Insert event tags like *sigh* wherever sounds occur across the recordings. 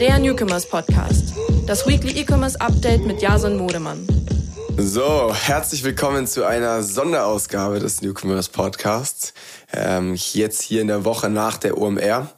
der Newcomers Podcast. Das Weekly E-Commerce Update mit Jason Modemann. So, herzlich willkommen zu einer Sonderausgabe des Newcomers Podcasts. Ähm, jetzt hier in der Woche nach der OMR.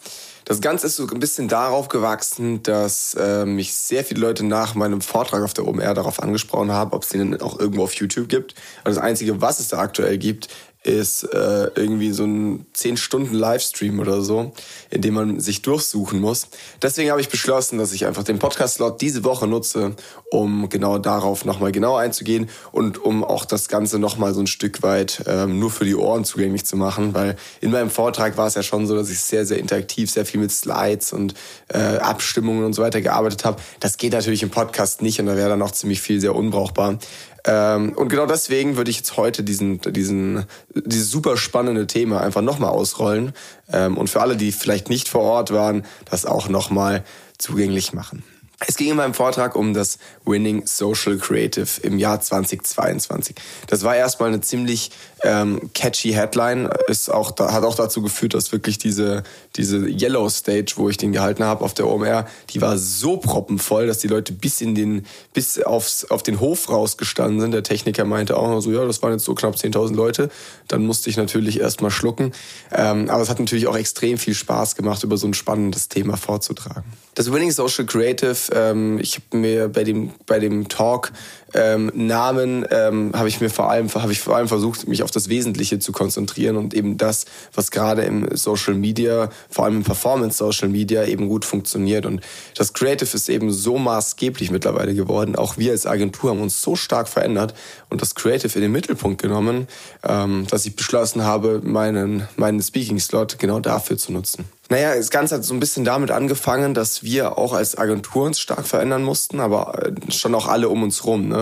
Das Ganze ist so ein bisschen darauf gewachsen, dass äh, mich sehr viele Leute nach meinem Vortrag auf der OMR darauf angesprochen haben, ob es den auch irgendwo auf YouTube gibt. Und das Einzige, was es da aktuell gibt, ist äh, irgendwie so ein 10 Stunden Livestream oder so, in dem man sich durchsuchen muss. Deswegen habe ich beschlossen, dass ich einfach den Podcast-Slot diese Woche nutze, um genau darauf nochmal genau einzugehen und um auch das Ganze nochmal so ein Stück weit ähm, nur für die Ohren zugänglich zu machen, weil in meinem Vortrag war es ja schon so, dass ich sehr, sehr interaktiv, sehr viel mit Slides und äh, Abstimmungen und so weiter gearbeitet habe. Das geht natürlich im Podcast nicht und da wäre dann auch ziemlich viel sehr unbrauchbar. Ähm, und genau deswegen würde ich jetzt heute diesen, diesen, dieses super spannende Thema einfach nochmal ausrollen ähm, und für alle, die vielleicht nicht vor Ort waren, das auch nochmal zugänglich machen. Es ging in meinem Vortrag um das Winning Social Creative im Jahr 2022. Das war erstmal eine ziemlich ähm, catchy Headline, ist auch, hat auch dazu geführt, dass wirklich diese, diese Yellow Stage, wo ich den gehalten habe auf der OMR, die war so proppenvoll, dass die Leute bis in den, bis aufs, auf den Hof rausgestanden sind. Der Techniker meinte auch noch so, ja, das waren jetzt so knapp 10.000 Leute. Dann musste ich natürlich erstmal schlucken. Ähm, aber es hat natürlich auch extrem viel Spaß gemacht, über so ein spannendes Thema vorzutragen. Das Winning Social Creative, ähm, ich habe mir bei dem, bei dem Talk ähm, Namen ähm, habe ich mir vor allem habe ich vor allem versucht mich auf das Wesentliche zu konzentrieren und eben das was gerade im Social Media vor allem im Performance Social Media eben gut funktioniert und das Creative ist eben so maßgeblich mittlerweile geworden auch wir als Agentur haben uns so stark verändert und das Creative in den Mittelpunkt genommen ähm, dass ich beschlossen habe meinen meinen Speaking Slot genau dafür zu nutzen naja, das Ganze hat so ein bisschen damit angefangen, dass wir auch als Agentur uns stark verändern mussten, aber äh, schon auch alle um uns rum. Ne?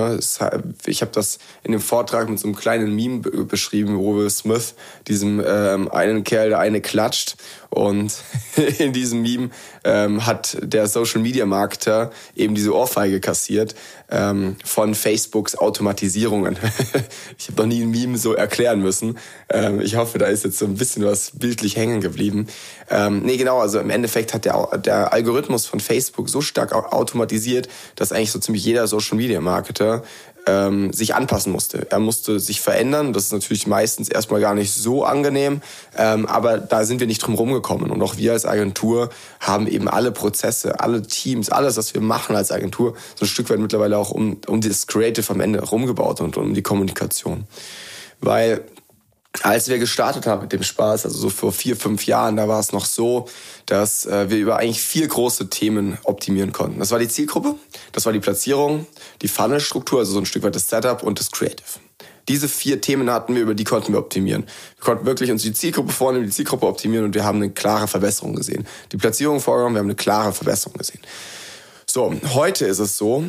Ich habe das in dem Vortrag mit so einem kleinen Meme beschrieben, wo Will Smith diesem ähm, einen Kerl, der eine klatscht und *laughs* in diesem Meme ähm, hat der Social Media Marketer eben diese Ohrfeige kassiert ähm, von Facebooks Automatisierungen. *laughs* ich habe noch nie ein Meme so erklären müssen. Ähm, ich hoffe, da ist jetzt so ein bisschen was bildlich hängen geblieben. Ähm, nee, genau, also im Endeffekt hat der, der Algorithmus von Facebook so stark automatisiert, dass eigentlich so ziemlich jeder Social Media Marketer ähm, sich anpassen musste. Er musste sich verändern. Das ist natürlich meistens erstmal gar nicht so angenehm, ähm, aber da sind wir nicht drum rumgekommen. Und auch wir als Agentur haben eben alle Prozesse, alle Teams, alles, was wir machen als Agentur, so ein Stück weit mittlerweile auch um, um das Creative am Ende rumgebaut und um die Kommunikation. Weil als wir gestartet haben mit dem Spaß, also so vor vier, fünf Jahren, da war es noch so, dass äh, wir über eigentlich vier große Themen optimieren konnten. Das war die Zielgruppe, das war die Platzierung, die Funnelstruktur, also so ein Stück weit das Setup und das Creative. Diese vier Themen hatten wir, über die konnten wir optimieren. Wir konnten wirklich uns die Zielgruppe vornehmen, die Zielgruppe optimieren und wir haben eine klare Verbesserung gesehen. Die Platzierung vorgenommen, wir haben eine klare Verbesserung gesehen. So, heute ist es so,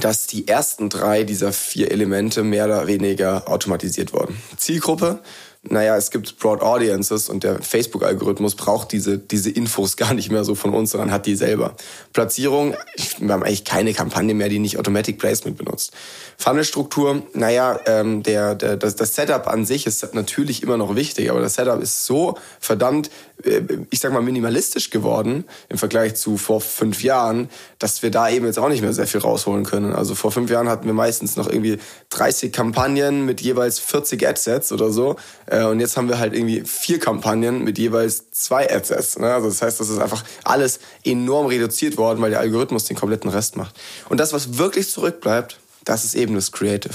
dass die ersten drei dieser vier Elemente mehr oder weniger automatisiert wurden. Zielgruppe, naja, es gibt Broad Audiences und der Facebook-Algorithmus braucht diese, diese Infos *laughs* gar nicht mehr so von uns, sondern hat die selber. Platzierung, wir haben eigentlich keine Kampagne mehr, die nicht Automatic Placement benutzt. Funnelstruktur, naja, ähm, der, der, das, das Setup an sich ist natürlich immer noch wichtig, aber das Setup ist so verdammt, äh, ich sag mal, minimalistisch geworden im Vergleich zu vor fünf Jahren, dass wir da eben jetzt auch nicht mehr sehr viel rausholen können. Also vor fünf Jahren hatten wir meistens noch irgendwie 30 Kampagnen mit jeweils 40 Adsets oder so. Äh, und jetzt haben wir halt irgendwie vier Kampagnen mit jeweils zwei Adsets. Ne? Also das heißt, das ist einfach alles enorm reduziert worden, weil der Algorithmus den kompletten Rest macht. Und das, was wirklich zurückbleibt, das ist eben das Creative.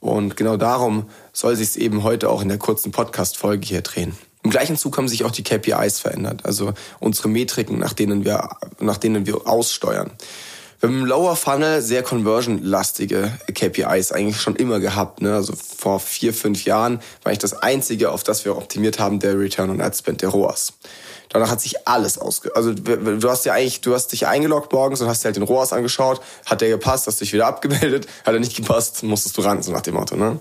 Und genau darum soll sich es eben heute auch in der kurzen Podcast-Folge hier drehen. Im gleichen Zug haben sich auch die KPIs verändert, also unsere Metriken, nach denen wir, nach denen wir aussteuern. Im Lower Funnel sehr conversion-lastige KPIs eigentlich schon immer gehabt. Ne? Also vor vier, fünf Jahren war ich das einzige, auf das wir optimiert haben, der Return on Ad Spend, der ROAS. Danach hat sich alles ausge... Also du hast ja eigentlich, du hast dich eingeloggt morgens und hast dir halt den ROAS angeschaut. Hat der gepasst, hast dich wieder abgemeldet. Hat er nicht gepasst, musstest du ran, so nach dem Motto. Ne?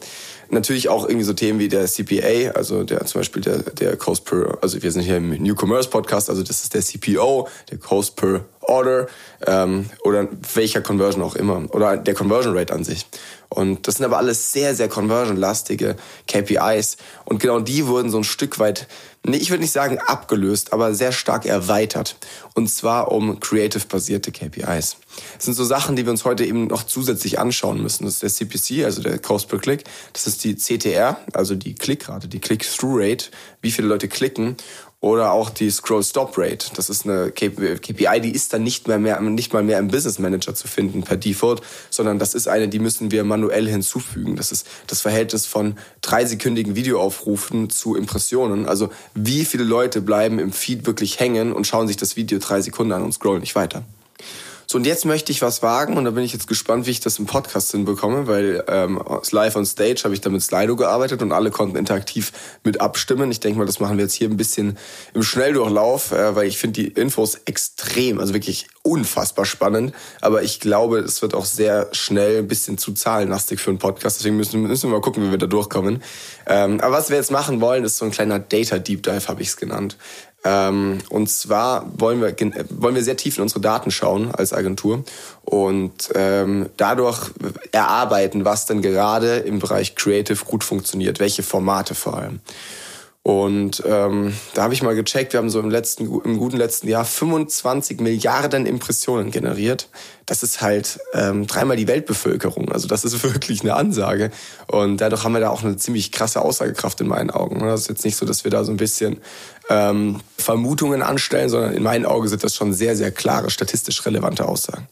Natürlich auch irgendwie so Themen wie der CPA, also der zum Beispiel der, der Cost per... Also wir sind hier im New Commerce Podcast, also das ist der CPO, der Cost per Order ähm, oder welcher Conversion auch immer oder der Conversion Rate an sich. Und das sind aber alles sehr, sehr conversion-lastige KPIs. Und genau die wurden so ein Stück weit nee, ich würde nicht sagen abgelöst, aber sehr stark erweitert. Und zwar um creative-basierte KPIs. Das sind so Sachen, die wir uns heute eben noch zusätzlich anschauen müssen. Das ist der CPC, also der Cost per Click. Das ist die CTR, also die Klickrate, die Click-Through-Rate, wie viele Leute klicken. Oder auch die Scroll-Stop-Rate. Das ist eine KPI, die ist dann nicht, mehr, mehr, nicht mal mehr im Business Manager zu finden per Default, sondern das ist eine, die müssen wir manuell hinzufügen. Das ist das Verhältnis von dreisekündigen Videoaufrufen zu Impressionen. Also wie viele Leute bleiben im Feed wirklich hängen und schauen sich das Video drei Sekunden an und scrollen nicht weiter. So, und jetzt möchte ich was wagen und da bin ich jetzt gespannt, wie ich das im Podcast hinbekomme, weil ähm, live on stage habe ich da mit Slido gearbeitet und alle konnten interaktiv mit abstimmen. Ich denke mal, das machen wir jetzt hier ein bisschen im Schnelldurchlauf, äh, weil ich finde die Infos extrem, also wirklich unfassbar spannend. Aber ich glaube, es wird auch sehr schnell ein bisschen zu zahlenlastig für einen Podcast. Deswegen müssen, müssen wir mal gucken, wie wir da durchkommen. Ähm, aber was wir jetzt machen wollen, ist so ein kleiner Data Deep Dive, habe ich es genannt. Ähm, und zwar wollen wir, wollen wir sehr tief in unsere Daten schauen als Agentur und ähm, dadurch erarbeiten, was denn gerade im Bereich Creative gut funktioniert, welche Formate vor allem. Und ähm, da habe ich mal gecheckt, wir haben so im letzten, im guten letzten Jahr 25 Milliarden Impressionen generiert. Das ist halt ähm, dreimal die Weltbevölkerung. Also das ist *laughs* wirklich eine Ansage. Und dadurch haben wir da auch eine ziemlich krasse Aussagekraft in meinen Augen. Das ist jetzt nicht so, dass wir da so ein bisschen ähm, Vermutungen anstellen, sondern in meinen Augen sind das schon sehr, sehr klare, statistisch relevante Aussagen.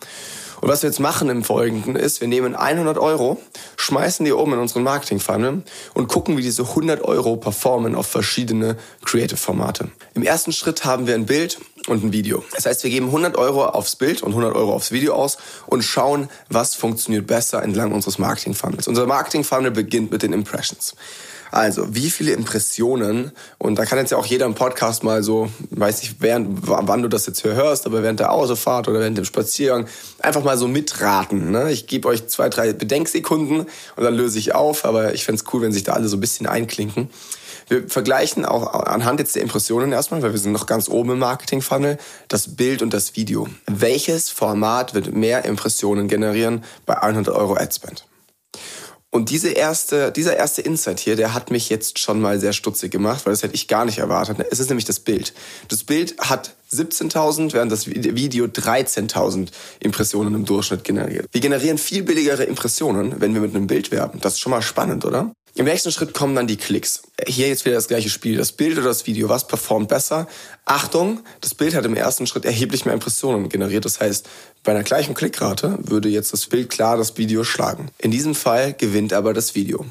Und was wir jetzt machen im Folgenden ist, wir nehmen 100 Euro, schmeißen die oben in unseren Marketing-Funnel und gucken, wie diese 100 Euro performen auf verschiedene Creative-Formate. Im ersten Schritt haben wir ein Bild und ein Video. Das heißt, wir geben 100 Euro aufs Bild und 100 Euro aufs Video aus und schauen, was funktioniert besser entlang unseres Marketing-Funnels. Unser Marketing-Funnel beginnt mit den Impressions. Also, wie viele Impressionen, und da kann jetzt ja auch jeder im Podcast mal so, weiß nicht, während, wann du das jetzt hörst, aber während der Autofahrt oder während dem Spaziergang, einfach mal so mitraten. Ne? Ich gebe euch zwei, drei Bedenksekunden und dann löse ich auf, aber ich fände cool, wenn sich da alle so ein bisschen einklinken. Wir vergleichen auch anhand jetzt der Impressionen erstmal, weil wir sind noch ganz oben im Marketing-Funnel, das Bild und das Video. Welches Format wird mehr Impressionen generieren bei 100 Euro Adspend? Und diese erste, dieser erste Insight hier, der hat mich jetzt schon mal sehr stutzig gemacht, weil das hätte ich gar nicht erwartet. Es ist nämlich das Bild. Das Bild hat 17.000, während das Video 13.000 Impressionen im Durchschnitt generiert. Wir generieren viel billigere Impressionen, wenn wir mit einem Bild werben. Das ist schon mal spannend, oder? Im nächsten Schritt kommen dann die Klicks. Hier jetzt wieder das gleiche Spiel. Das Bild oder das Video, was performt besser? Achtung, das Bild hat im ersten Schritt erheblich mehr Impressionen generiert. Das heißt, bei einer gleichen Klickrate würde jetzt das Bild klar das Video schlagen. In diesem Fall gewinnt aber das Video.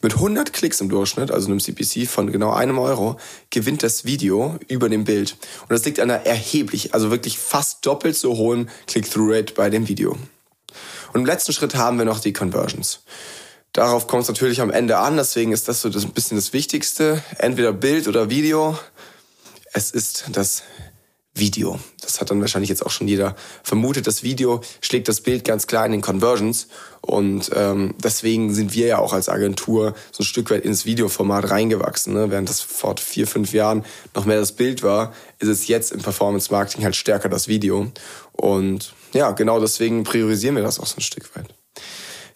Mit 100 Klicks im Durchschnitt, also einem CPC von genau einem Euro, gewinnt das Video über dem Bild. Und das liegt an einer erheblich, also wirklich fast doppelt so hohen Click-Through-Rate bei dem Video. Und im letzten Schritt haben wir noch die Conversions. Darauf kommt es natürlich am Ende an, deswegen ist das so ein bisschen das Wichtigste. Entweder Bild oder Video. Es ist das Video. Das hat dann wahrscheinlich jetzt auch schon jeder vermutet. Das Video schlägt das Bild ganz klar in den Conversions. Und ähm, deswegen sind wir ja auch als Agentur so ein Stück weit ins Videoformat reingewachsen. Ne? Während das vor vier, fünf Jahren noch mehr das Bild war, ist es jetzt im Performance Marketing halt stärker das Video. Und ja, genau deswegen priorisieren wir das auch so ein Stück weit.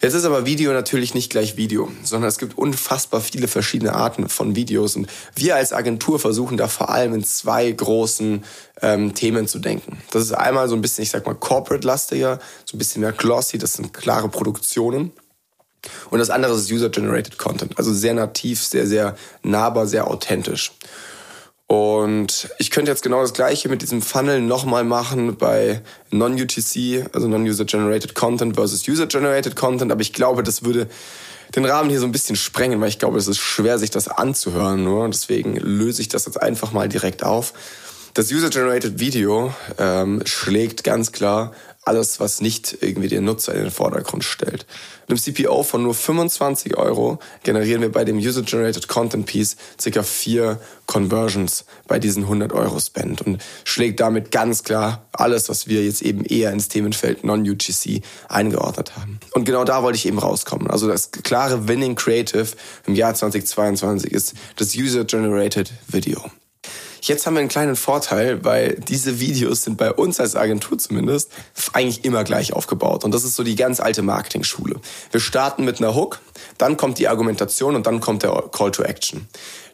Jetzt ist aber Video natürlich nicht gleich Video, sondern es gibt unfassbar viele verschiedene Arten von Videos und wir als Agentur versuchen da vor allem in zwei großen ähm, Themen zu denken. Das ist einmal so ein bisschen, ich sag mal, corporate-lastiger, so ein bisschen mehr glossy, das sind klare Produktionen. Und das andere ist User-Generated Content, also sehr nativ, sehr, sehr nahbar, sehr authentisch. Und ich könnte jetzt genau das gleiche mit diesem Funnel nochmal machen bei Non-UTC, also Non-User-Generated Content versus User-Generated Content, aber ich glaube, das würde den Rahmen hier so ein bisschen sprengen, weil ich glaube, es ist schwer, sich das anzuhören. Nur. Deswegen löse ich das jetzt einfach mal direkt auf. Das User-Generated Video ähm, schlägt ganz klar alles, was nicht irgendwie den Nutzer in den Vordergrund stellt. Mit einem CPO von nur 25 Euro generieren wir bei dem User-Generated Content Piece circa vier Conversions bei diesen 100 Euro Spend und schlägt damit ganz klar alles, was wir jetzt eben eher ins Themenfeld Non-UGC eingeordnet haben. Und genau da wollte ich eben rauskommen. Also das klare Winning Creative im Jahr 2022 ist das User-Generated Video. Jetzt haben wir einen kleinen Vorteil, weil diese Videos sind bei uns als Agentur zumindest eigentlich immer gleich aufgebaut. Und das ist so die ganz alte Marketing-Schule. Wir starten mit einer Hook, dann kommt die Argumentation und dann kommt der Call to Action.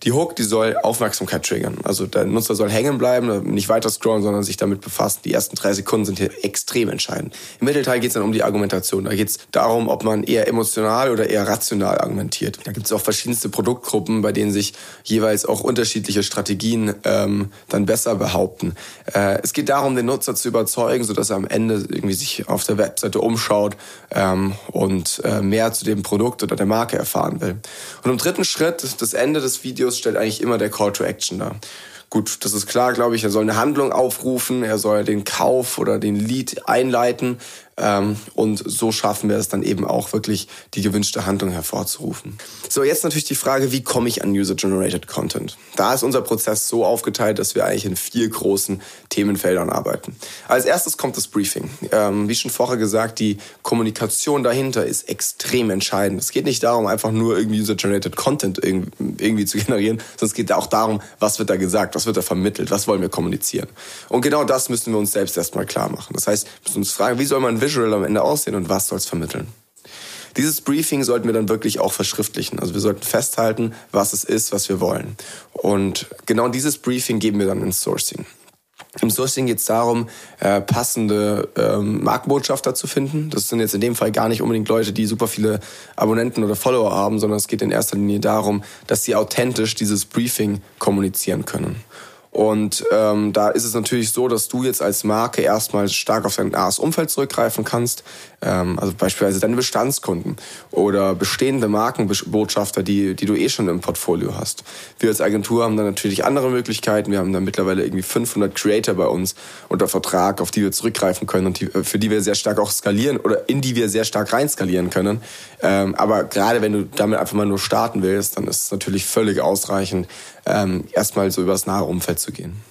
Die Hook, die soll Aufmerksamkeit triggern. Also der Nutzer soll hängen bleiben, nicht weiter scrollen, sondern sich damit befassen. Die ersten drei Sekunden sind hier extrem entscheidend. Im Mittelteil geht es dann um die Argumentation. Da geht es darum, ob man eher emotional oder eher rational argumentiert. Da gibt es auch verschiedenste Produktgruppen, bei denen sich jeweils auch unterschiedliche Strategien ähm, dann besser behaupten. Äh, es geht darum, den Nutzer zu überzeugen, sodass er am Ende irgendwie sich auf der Webseite umschaut ähm, und äh, mehr zu dem Produkt oder der Marke erfahren will. Und im dritten Schritt, das Ende des Videos, stellt eigentlich immer der Call to Action dar. Gut, das ist klar, glaube ich. Er soll eine Handlung aufrufen, er soll den Kauf oder den Lead einleiten. Ähm, und so schaffen wir es dann eben auch wirklich, die gewünschte Handlung hervorzurufen. So, jetzt natürlich die Frage, wie komme ich an User-Generated Content? Da ist unser Prozess so aufgeteilt, dass wir eigentlich in vier großen Themenfeldern arbeiten. Als erstes kommt das Briefing. Ähm, wie schon vorher gesagt, die Kommunikation dahinter ist extrem entscheidend. Es geht nicht darum, einfach nur irgendwie User-Generated Content irgendwie zu generieren, sondern es geht auch darum, was wird da gesagt, was wird da vermittelt, was wollen wir kommunizieren. Und genau das müssen wir uns selbst erstmal klar machen. Das heißt, wir müssen uns fragen, wie soll man Visual am Ende aussehen und was soll es vermitteln? Dieses Briefing sollten wir dann wirklich auch verschriftlichen. Also wir sollten festhalten, was es ist, was wir wollen. Und genau dieses Briefing geben wir dann ins Sourcing. Im Sourcing geht es darum, äh, passende ähm, Markenbotschafter zu finden. Das sind jetzt in dem Fall gar nicht unbedingt Leute, die super viele Abonnenten oder Follower haben, sondern es geht in erster Linie darum, dass sie authentisch dieses Briefing kommunizieren können. Und ähm, da ist es natürlich so, dass du jetzt als Marke erstmal stark auf dein nahes Umfeld zurückgreifen kannst. Ähm, also beispielsweise deine Bestandskunden oder bestehende Markenbotschafter, die, die du eh schon im Portfolio hast. Wir als Agentur haben dann natürlich andere Möglichkeiten. Wir haben dann mittlerweile irgendwie 500 Creator bei uns unter Vertrag, auf die wir zurückgreifen können und die, für die wir sehr stark auch skalieren oder in die wir sehr stark rein skalieren können. Ähm, aber gerade wenn du damit einfach mal nur starten willst, dann ist es natürlich völlig ausreichend, ähm, erstmal so über das nahe Umfeld zu gehen.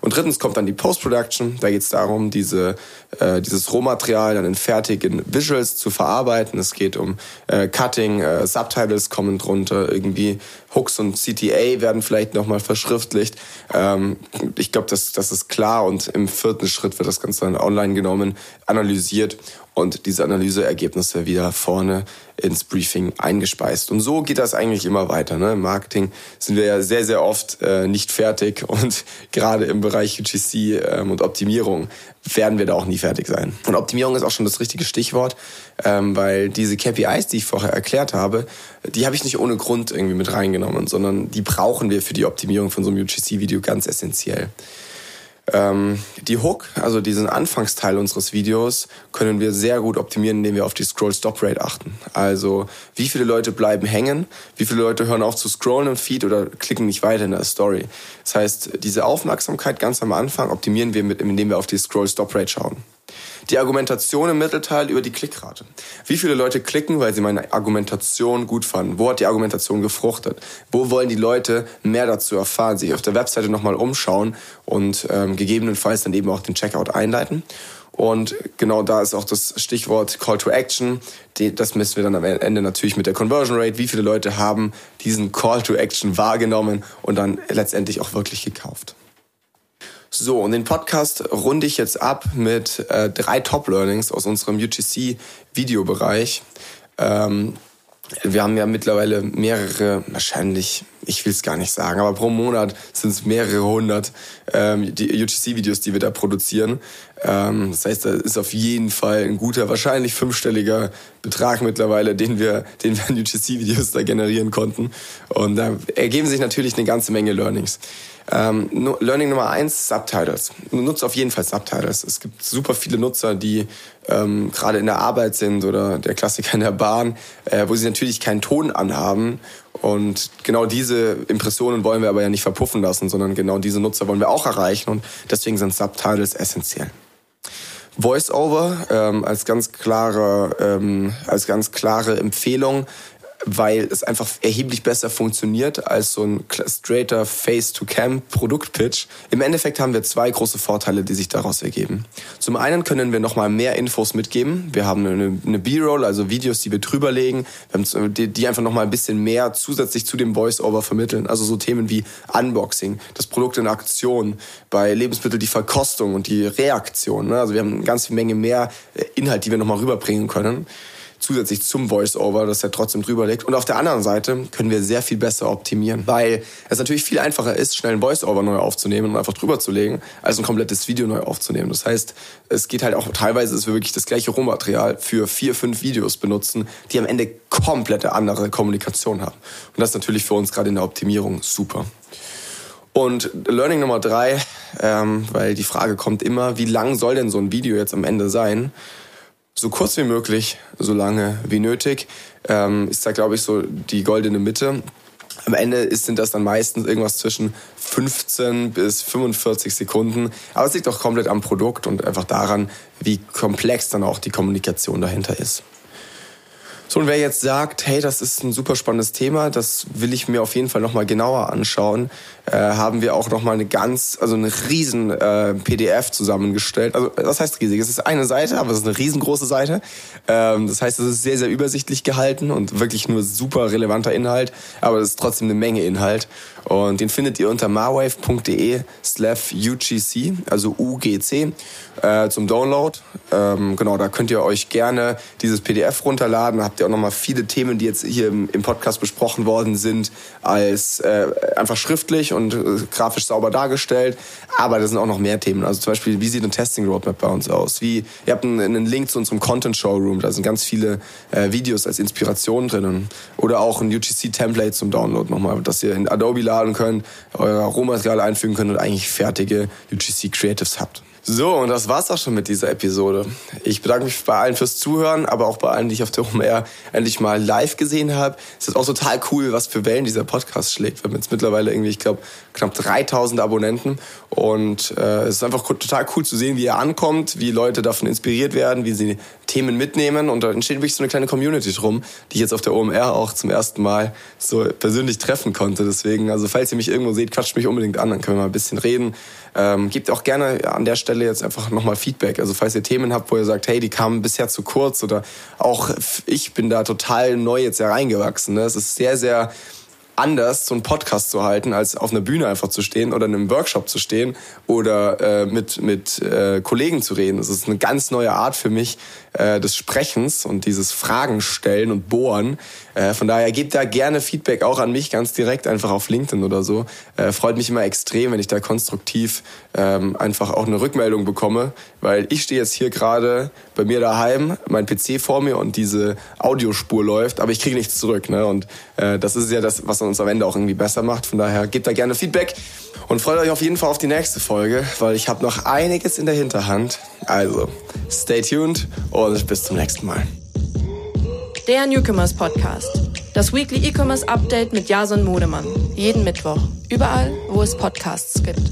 Und drittens kommt dann die Post-Production. Da geht es darum, diese, äh, dieses Rohmaterial dann in fertigen Visuals zu verarbeiten. Es geht um äh, Cutting, äh, Subtitles kommen drunter, irgendwie Hooks und CTA werden vielleicht nochmal verschriftlicht. Ähm, ich glaube, das, das ist klar und im vierten Schritt wird das Ganze dann online genommen, analysiert und diese Analyseergebnisse wieder vorne ins Briefing eingespeist. Und so geht das eigentlich immer weiter. Ne? Im Marketing sind wir ja sehr, sehr oft äh, nicht fertig *laughs* und gerade im Bereich UGC ähm, und Optimierung werden wir da auch nie fertig sein. Und Optimierung ist auch schon das richtige Stichwort, ähm, weil diese KPIs, die ich vorher erklärt habe, die habe ich nicht ohne Grund irgendwie mit reingenommen, sondern die brauchen wir für die Optimierung von so einem UGC-Video ganz essentiell. Ähm, die Hook, also diesen Anfangsteil unseres Videos, können wir sehr gut optimieren, indem wir auf die Scroll-Stop-Rate achten. Also wie viele Leute bleiben hängen, wie viele Leute hören auf zu scrollen im Feed oder klicken nicht weiter in der Story. Das heißt, diese Aufmerksamkeit ganz am Anfang optimieren wir, mit, indem wir auf die Scroll-Stop-Rate schauen. Die Argumentation im Mittelteil über die Klickrate. Wie viele Leute klicken, weil sie meine Argumentation gut fanden? Wo hat die Argumentation gefruchtet? Wo wollen die Leute mehr dazu erfahren? Sich auf der Webseite nochmal umschauen und ähm, gegebenenfalls dann eben auch den Checkout einleiten. Und genau da ist auch das Stichwort Call to Action. Das messen wir dann am Ende natürlich mit der Conversion Rate. Wie viele Leute haben diesen Call to Action wahrgenommen und dann letztendlich auch wirklich gekauft? So, und den Podcast runde ich jetzt ab mit äh, drei Top-Learnings aus unserem UGC-Videobereich. Ähm, wir haben ja mittlerweile mehrere, wahrscheinlich, ich will es gar nicht sagen, aber pro Monat sind es mehrere hundert ähm, die UGC-Videos, die wir da produzieren. Ähm, das heißt, da ist auf jeden Fall ein guter, wahrscheinlich fünfstelliger Betrag mittlerweile, den wir, den wir an UGC-Videos da generieren konnten. Und da ergeben sich natürlich eine ganze Menge Learnings. Ähm, Learning Nummer eins, Subtitles. Nutze auf jeden Fall Subtitles. Es gibt super viele Nutzer, die ähm, gerade in der Arbeit sind oder der Klassiker in der Bahn, äh, wo sie natürlich keinen Ton anhaben. Und genau diese Impressionen wollen wir aber ja nicht verpuffen lassen, sondern genau diese Nutzer wollen wir auch erreichen. Und deswegen sind Subtitles essentiell. Voice-over ähm, als ganz klare ähm, als ganz klare Empfehlung weil es einfach erheblich besser funktioniert als so ein straighter Face-to-Cam-Produktpitch. Im Endeffekt haben wir zwei große Vorteile, die sich daraus ergeben. Zum einen können wir nochmal mehr Infos mitgeben. Wir haben eine, eine B-Roll, also Videos, die wir drüberlegen, die, die einfach nochmal ein bisschen mehr zusätzlich zu dem Voice-Over vermitteln. Also so Themen wie Unboxing, das Produkt in Aktion, bei Lebensmitteln die Verkostung und die Reaktion. Ne? Also wir haben eine ganze Menge mehr äh, Inhalt, die wir nochmal rüberbringen können zusätzlich zum Voice-Over, das ja trotzdem drüber liegt. Und auf der anderen Seite können wir sehr viel besser optimieren, weil es natürlich viel einfacher ist, schnell ein Voice-Over neu aufzunehmen und einfach drüber zu legen, als ein komplettes Video neu aufzunehmen. Das heißt, es geht halt auch teilweise, dass wir wirklich das gleiche Rohmaterial für vier, fünf Videos benutzen, die am Ende komplette andere Kommunikation haben. Und das ist natürlich für uns gerade in der Optimierung super. Und Learning Nummer drei, ähm, weil die Frage kommt immer, wie lang soll denn so ein Video jetzt am Ende sein? So kurz wie möglich, so lange wie nötig, ähm, ist da, glaube ich, so die goldene Mitte. Am Ende ist, sind das dann meistens irgendwas zwischen 15 bis 45 Sekunden. Aber es liegt auch komplett am Produkt und einfach daran, wie komplex dann auch die Kommunikation dahinter ist. So, und wer jetzt sagt, hey, das ist ein super spannendes Thema, das will ich mir auf jeden Fall nochmal genauer anschauen, äh, haben wir auch nochmal eine ganz, also eine riesen äh, PDF zusammengestellt. Also das heißt riesig, es ist eine Seite, aber es ist eine riesengroße Seite. Ähm, das heißt, es ist sehr, sehr übersichtlich gehalten und wirklich nur super relevanter Inhalt, aber es ist trotzdem eine Menge Inhalt. Und den findet ihr unter marwave.de slash UGC, also UGC, äh, zum Download. Ähm, genau, da könnt ihr euch gerne dieses PDF runterladen. Da habt ihr auch nochmal viele Themen, die jetzt hier im, im Podcast besprochen worden sind, als äh, einfach schriftlich und äh, grafisch sauber dargestellt. Aber da sind auch noch mehr Themen. Also zum Beispiel, wie sieht ein Testing Roadmap bei uns aus? Wie, ihr habt einen, einen Link zu unserem Content Showroom. Da sind ganz viele äh, Videos als Inspiration drinnen. Oder auch ein UGC-Template zum Download nochmal, dass ihr in Adobe laden könnt, euer Rohmaterial einfügen könnt und eigentlich fertige UGC Creatives habt. So, und das war's auch schon mit dieser Episode. Ich bedanke mich bei allen fürs Zuhören, aber auch bei allen, die ich auf der OMR endlich mal live gesehen habe. Es ist auch total cool, was für Wellen dieser Podcast schlägt. Wir haben jetzt mittlerweile irgendwie, ich glaube, knapp 3000 Abonnenten. Und äh, es ist einfach total cool zu sehen, wie er ankommt, wie Leute davon inspiriert werden, wie sie Themen mitnehmen. Und da entsteht wirklich so eine kleine Community drum, die ich jetzt auf der OMR auch zum ersten Mal so persönlich treffen konnte. Deswegen, also falls ihr mich irgendwo seht, quatscht mich unbedingt an, dann können wir mal ein bisschen reden. Ähm, gebt auch gerne an der Stelle jetzt einfach nochmal Feedback. Also falls ihr Themen habt, wo ihr sagt, hey, die kamen bisher zu kurz oder auch ich bin da total neu jetzt hereingewachsen. Ne? Es ist sehr, sehr anders, so einen Podcast zu halten, als auf einer Bühne einfach zu stehen oder in einem Workshop zu stehen oder äh, mit, mit äh, Kollegen zu reden. Das ist eine ganz neue Art für mich äh, des Sprechens und dieses Fragen stellen und bohren. Äh, von daher gebt da gerne Feedback auch an mich ganz direkt, einfach auf LinkedIn oder so. Äh, freut mich immer extrem, wenn ich da konstruktiv ähm, einfach auch eine Rückmeldung bekomme, weil ich stehe jetzt hier gerade bei mir daheim, mein PC vor mir und diese Audiospur läuft, aber ich kriege nichts zurück. Ne? Und äh, das ist ja das, was uns am Ende auch irgendwie besser macht. Von daher gebt da gerne Feedback und freut euch auf jeden Fall auf die nächste Folge, weil ich habe noch einiges in der Hinterhand. Also, stay tuned und bis zum nächsten Mal. Der Newcomers Podcast. Das Weekly E-Commerce Update mit Jason Modemann. Jeden Mittwoch. Überall, wo es Podcasts gibt.